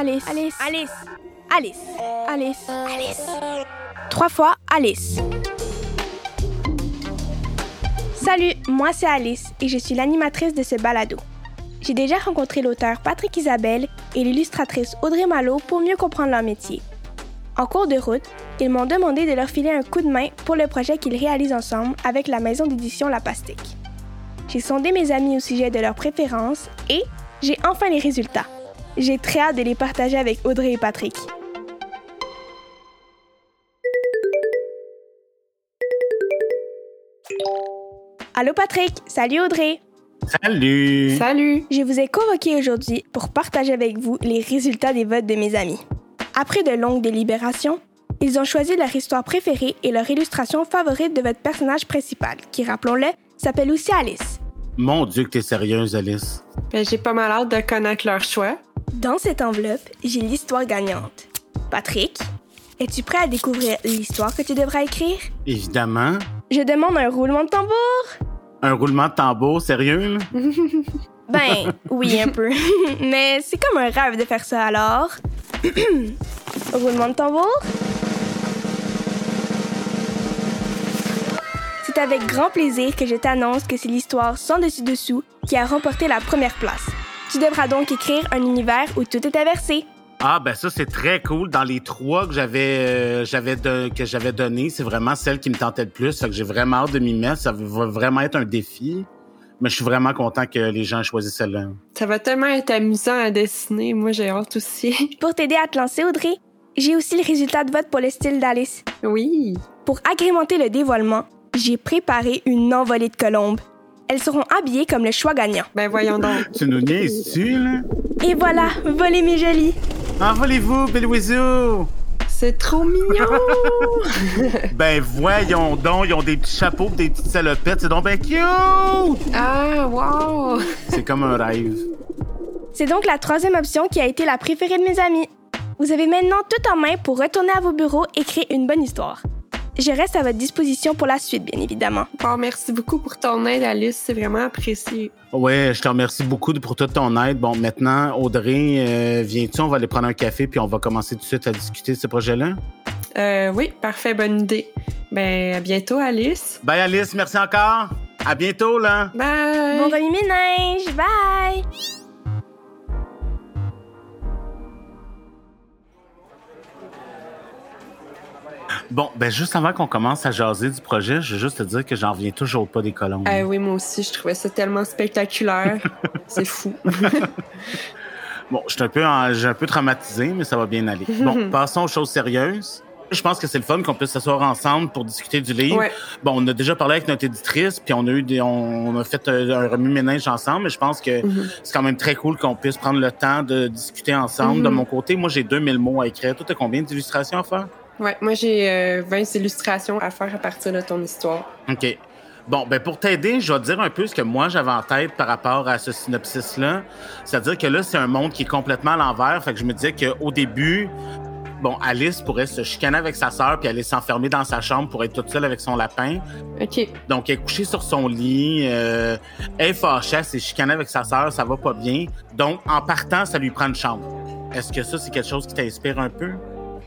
Alice, Alice, Alice, Alice, Alice, Alice. Trois fois Alice. Salut, moi c'est Alice et je suis l'animatrice de ce balado. J'ai déjà rencontré l'auteur Patrick Isabelle et l'illustratrice Audrey Malo pour mieux comprendre leur métier. En cours de route, ils m'ont demandé de leur filer un coup de main pour le projet qu'ils réalisent ensemble avec la maison d'édition La Pastique. J'ai sondé mes amis au sujet de leurs préférences et j'ai enfin les résultats. J'ai très hâte de les partager avec Audrey et Patrick. Allô Patrick, salut Audrey. Salut! Salut! Je vous ai convoqué aujourd'hui pour partager avec vous les résultats des votes de mes amis. Après de longues délibérations, ils ont choisi leur histoire préférée et leur illustration favorite de votre personnage principal, qui, rappelons-le, s'appelle aussi Alice. Mon Dieu que t'es sérieuse, Alice. Ben, j'ai pas mal hâte de connaître leur choix. Dans cette enveloppe, j'ai l'histoire gagnante. Patrick, es-tu prêt à découvrir l'histoire que tu devras écrire? Évidemment. Je demande un roulement de tambour. Un roulement de tambour, sérieux? Ben, oui, un peu. Mais c'est comme un rêve de faire ça alors. roulement de tambour. C'est avec grand plaisir que je t'annonce que c'est l'histoire sans dessus-dessous qui a remporté la première place. Tu devras donc écrire un univers où tout est inversé. Ah, ben ça, c'est très cool. Dans les trois que j'avais euh, j'avais que j'avais donné, c'est vraiment celle qui me tentait le plus. Fait que j'ai vraiment hâte de m'y mettre. Ça va vraiment être un défi. Mais je suis vraiment content que les gens aient choisi celle-là. Ça va tellement être amusant à dessiner. Moi, j'ai hâte aussi. Pour t'aider à te lancer, Audrey, j'ai aussi le résultat de vote pour le style d'Alice. oui. Pour agrémenter le dévoilement, j'ai préparé une envolée de colombes. Elles seront habillées comme le choix gagnant. Ben, voyons donc. Tu nous niaises-tu, là? Et voilà, volez mes jolis. Envolez-vous, Belouizou! C'est trop mignon! Ben voyons donc, ils ont des petits chapeaux pis des petites salopettes. C'est donc ben cute! ah, wow! C'est comme un rêve. C'est donc la troisième option qui a été la préférée de mes amis. Vous avez maintenant tout en main pour retourner à vos bureaux et créer une bonne histoire. Je reste à votre disposition pour la suite, bien évidemment. Bon, merci beaucoup pour ton aide, Alice. C'est vraiment apprécié. Ouais, je te remercie beaucoup pour toute ton aide. Bon, maintenant, Audrey, euh, viens-tu? On va aller prendre un café puis on va commencer tout de suite à discuter de ce projet-là. Euh, oui, parfait, bonne idée. Ben, à bientôt, Alice. Bye Alice, merci encore. À bientôt, là. Bye! Bon remis mes neiges, bye! Bon, ben juste avant qu'on commence à jaser du projet, je veux juste te dire que j'en reviens toujours pas des colombes. Ah oui, moi aussi, je trouvais ça tellement spectaculaire. C'est fou. Bon, je suis un peu, en- un peu traumatisé, mais ça va bien aller. Bon, passons aux choses sérieuses. Je pense que c'est le fun qu'on puisse s'asseoir ensemble pour discuter du livre. Ouais. Bon, on a déjà parlé avec notre éditrice, puis on a eu des, on, a fait un, un remue-ménage ensemble, mais je pense que c'est quand même très cool qu'on puisse prendre le temps de discuter ensemble. De mon côté, moi, j'ai 2000 mots à écrire. Toi, t'as combien d'illustrations à faire? Ouais, moi, j'ai euh, 20 illustrations à faire à partir de ton histoire. OK. Bon, ben pour t'aider, je vais te dire un peu ce que moi j'avais en tête par rapport à ce synopsis-là. C'est-à-dire que là, c'est un monde qui est complètement à l'envers. Fait que je me disais qu'au début, bon, Alice pourrait se chicaner avec sa sœur puis aller s'enfermer dans sa chambre pour être toute seule avec son lapin. OK. Donc, elle est couchée sur son lit. Euh, elle est fâchée, elle s'est chicanée avec sa sœur, ça va pas bien. Donc, en partant, ça lui prend une chambre. Est-ce que ça, c'est quelque chose qui t'inspire un peu?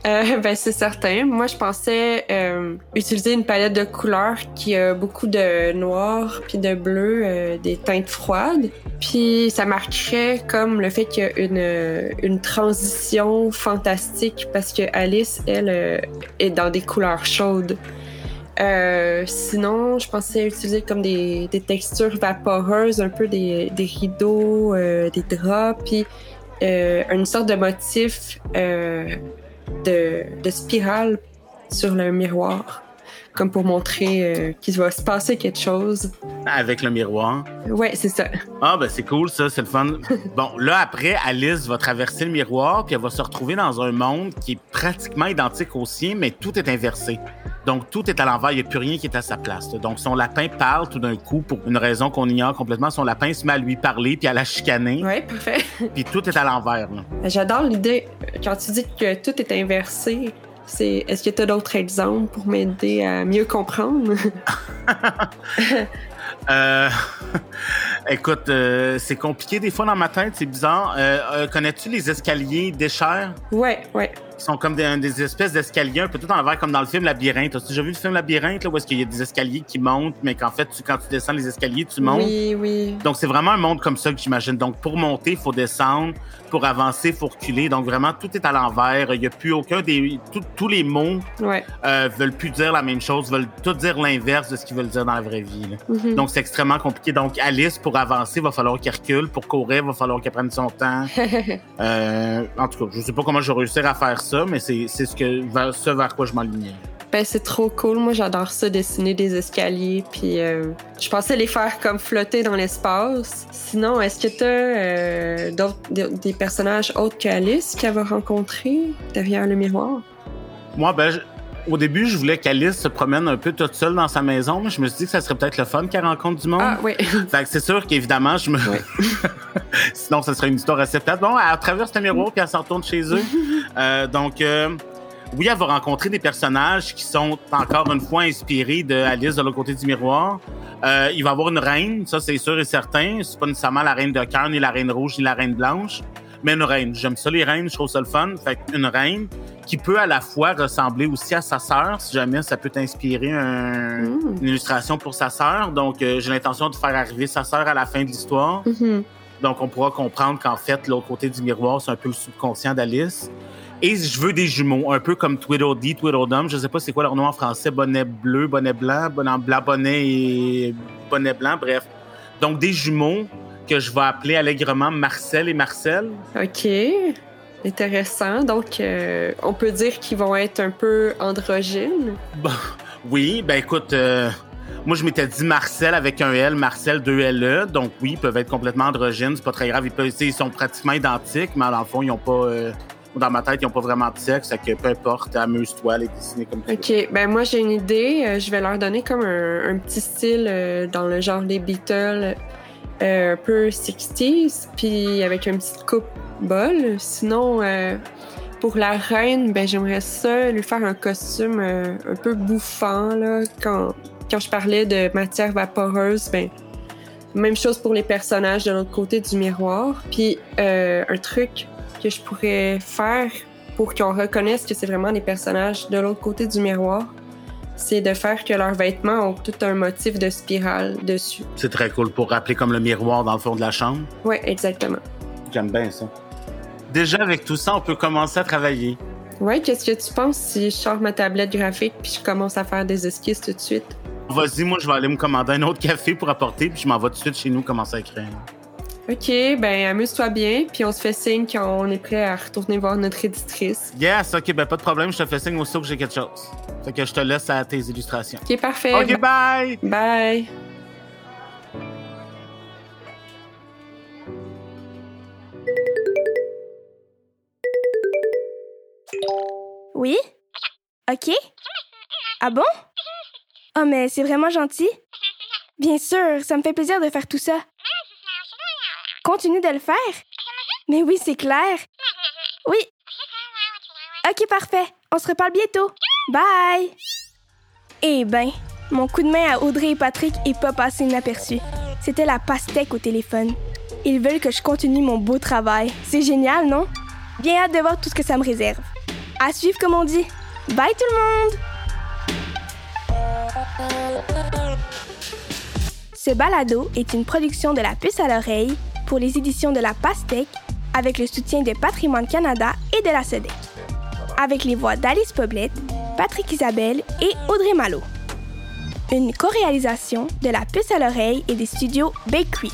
Euh, ben, c'est certain. Moi, je pensais euh, utiliser une palette de couleurs qui a beaucoup de noir puis de bleu, euh, des teintes froides. Puis ça marcherait comme le fait qu'il y a une, euh, une transition fantastique parce que Alice, elle, euh, est dans des couleurs chaudes. Sinon, je pensais utiliser comme des, des textures vaporeuses, un peu des, des rideaux, des draps, puis une sorte de motif de, de spirale sur le miroir, comme pour montrer euh, qu'il va se passer quelque chose. Avec le miroir? Ouais, c'est ça. Ah, ben c'est cool, ça, c'est le fun. bon, là, après, Alice va traverser le miroir, puis elle va se retrouver dans un monde qui est pratiquement identique au sien, mais tout est inversé. Donc, tout est à l'envers, il n'y a plus rien qui est à sa place. là. Donc, son lapin parle tout d'un coup, pour une raison qu'on ignore complètement. Son lapin se met à lui parler, puis à la chicaner, Ouais, parfait. puis tout est à l'envers. là. J'adore l'idée. Quand tu dis que tout est inversé, c'est est-ce que tu as d'autres exemples pour m'aider à mieux comprendre? Euh, Écoute, euh, c'est compliqué des fois dans ma tête, c'est bizarre. Euh, Connais-tu les escaliers d'échelle? Ouais, ouais. Ils sont comme des, des espèces d'escaliers, un peu tout en l'envers, comme dans le film Labyrinthe. As-tu déjà vu le film Labyrinthe, là, où est-ce qu'il y a des escaliers qui montent, mais qu'en fait, tu, quand tu descends les escaliers, tu montes? Oui, oui. Donc, c'est vraiment un monde comme ça que j'imagine. Donc, pour monter, il faut descendre. Pour avancer, il faut reculer. Donc, vraiment, tout est à l'envers. Il n'y a plus aucun des... tout- tous les mots Ouais. euh, veulent plus dire la même chose, veulent tout dire l'inverse de ce qu'ils veulent dire dans la vraie vie. Mhm. Donc, c'est extrêmement compliqué. Donc, Alice, pour avancer, il va falloir qu'elle recule. Pour courir, il va falloir qu'elle prenne son temps. Euh, en tout cas, je sais pas comment je vais réussir à faire ça, mais c'est c'est ce, que, vers, ce vers quoi je m'alignais. Ben, c'est trop cool. Moi, j'adore ça, dessiner des escaliers. Puis, euh, je pensais les faire comme flotter dans l'espace. Sinon, est-ce que t'as euh, d'autres, des- des personnages autres qu'Alice qu'elle va rencontrer derrière le miroir? Moi, ben, au début, je voulais qu'Alice se promène un peu toute seule dans sa maison, mais je me suis dit que ça serait peut-être le fun qu'elle rencontre du monde. Ah, oui. Fait que c'est sûr qu'évidemment, je me. Ouais. Sinon, ça serait une histoire assez plate. Bon, elle traverse le miroir puis elle s'en retourne chez eux. Euh, donc, euh, oui, elle va rencontrer des personnages qui sont encore une fois inspirés de Alice de l'autre côté du miroir. Euh, il va y avoir une reine, ça c'est sûr et certain. C'est pas nécessairement la reine de cœur, ni la reine rouge, ni la reine blanche, mais une reine. J'aime ça les reines, je trouve ça le fun. Fait une reine qui peut à la fois ressembler aussi à sa sœur, si jamais ça peut t'inspirer un- Mm. une illustration pour sa sœur. Donc, euh, j'ai l'intention de faire arriver sa sœur à la fin de l'histoire. Mhm. Donc, on pourra comprendre qu'en fait, l'autre côté du miroir, c'est un peu le subconscient d'Alice. Et je veux des jumeaux, un peu comme Tweedledee, Tweedledum. Je sais pas c'est quoi leur nom en français. Bonnet bleu, bonnet blanc, bonnet blanc, bonnet et bonnet blanc, bref. Donc, des jumeaux que je vais appeler allègrement Marcel et Marcel. OK. Intéressant. Donc, euh, on peut dire qu'ils vont être un peu androgynes. Bon, oui, ben écoute, euh, moi je m'étais dit Marcel avec un L, Marcel 2 LE, donc oui, ils peuvent être complètement androgynes, c'est pas très grave, ils, peuvent, ils sont pratiquement identiques, mais dans le fond, ils ont pas, euh, dans ma tête, ils ont pas vraiment de sexe, fait que peu importe, amuse-toi, les dessiner comme tu veux. OK. Ben, moi, j'ai une idée. Euh, je vais leur donner comme un, un petit style dans le genre des Beatles, un peu 60s, puis avec une petite coupe bol. Sinon, euh, pour la reine, ben, j'aimerais ça lui faire un costume euh, un peu bouffant, là. Quand, je parlais de matière vaporeuse, ben, même chose pour les personnages de l'autre côté du miroir. Puis, euh, un truc que je pourrais faire pour qu'on reconnaisse que c'est vraiment des personnages de l'autre côté du miroir, c'est de faire que leurs vêtements ont tout un motif de spirale dessus. C'est très cool pour rappeler comme le miroir dans le fond de la chambre. Ouais, exactement. J'aime bien ça. Déjà, avec tout ça, on peut commencer à travailler. Ouais, qu'est-ce que tu penses si je sors ma tablette graphique puis je commence à faire des esquisses tout de suite? Vas-y, moi, je vais aller me commander un autre café pour apporter, puis je m'en vais tout de suite chez nous commencer à écrire. Ok, ben amuse-toi bien, puis on se fait signe quand on est prêt à retourner voir notre éditrice. Yes, ok, ben pas de problème, je te fais signe aussitôt que j'ai quelque chose. Fait que je te laisse à tes illustrations. Ok, parfait. Ok, bye! Bye. Oui? OK? Ah bon? Oh, mais c'est vraiment gentil. Bien sûr, ça me fait plaisir de faire tout ça. Continue de le faire. Mais oui, c'est clair. Oui. OK, parfait. On se reparle bientôt. Bye! Eh ben, mon coup de main à Audrey et Patrick est pas passé inaperçu. C'était la pastèque au téléphone. Ils veulent que je continue mon beau travail. C'est génial, non? Bien hâte de voir tout ce que ça me réserve. À suivre, comme on dit. Bye tout le monde! Ce balado est une production de la puce à l'oreille pour les éditions de la Pastèque avec le soutien de Patrimoine Canada et de la SEDEC. Avec les voix d'Alice Poblette, Patrick Isabelle et Audrey Malo. Une co-réalisation de la puce à l'oreille et des studios Bakery.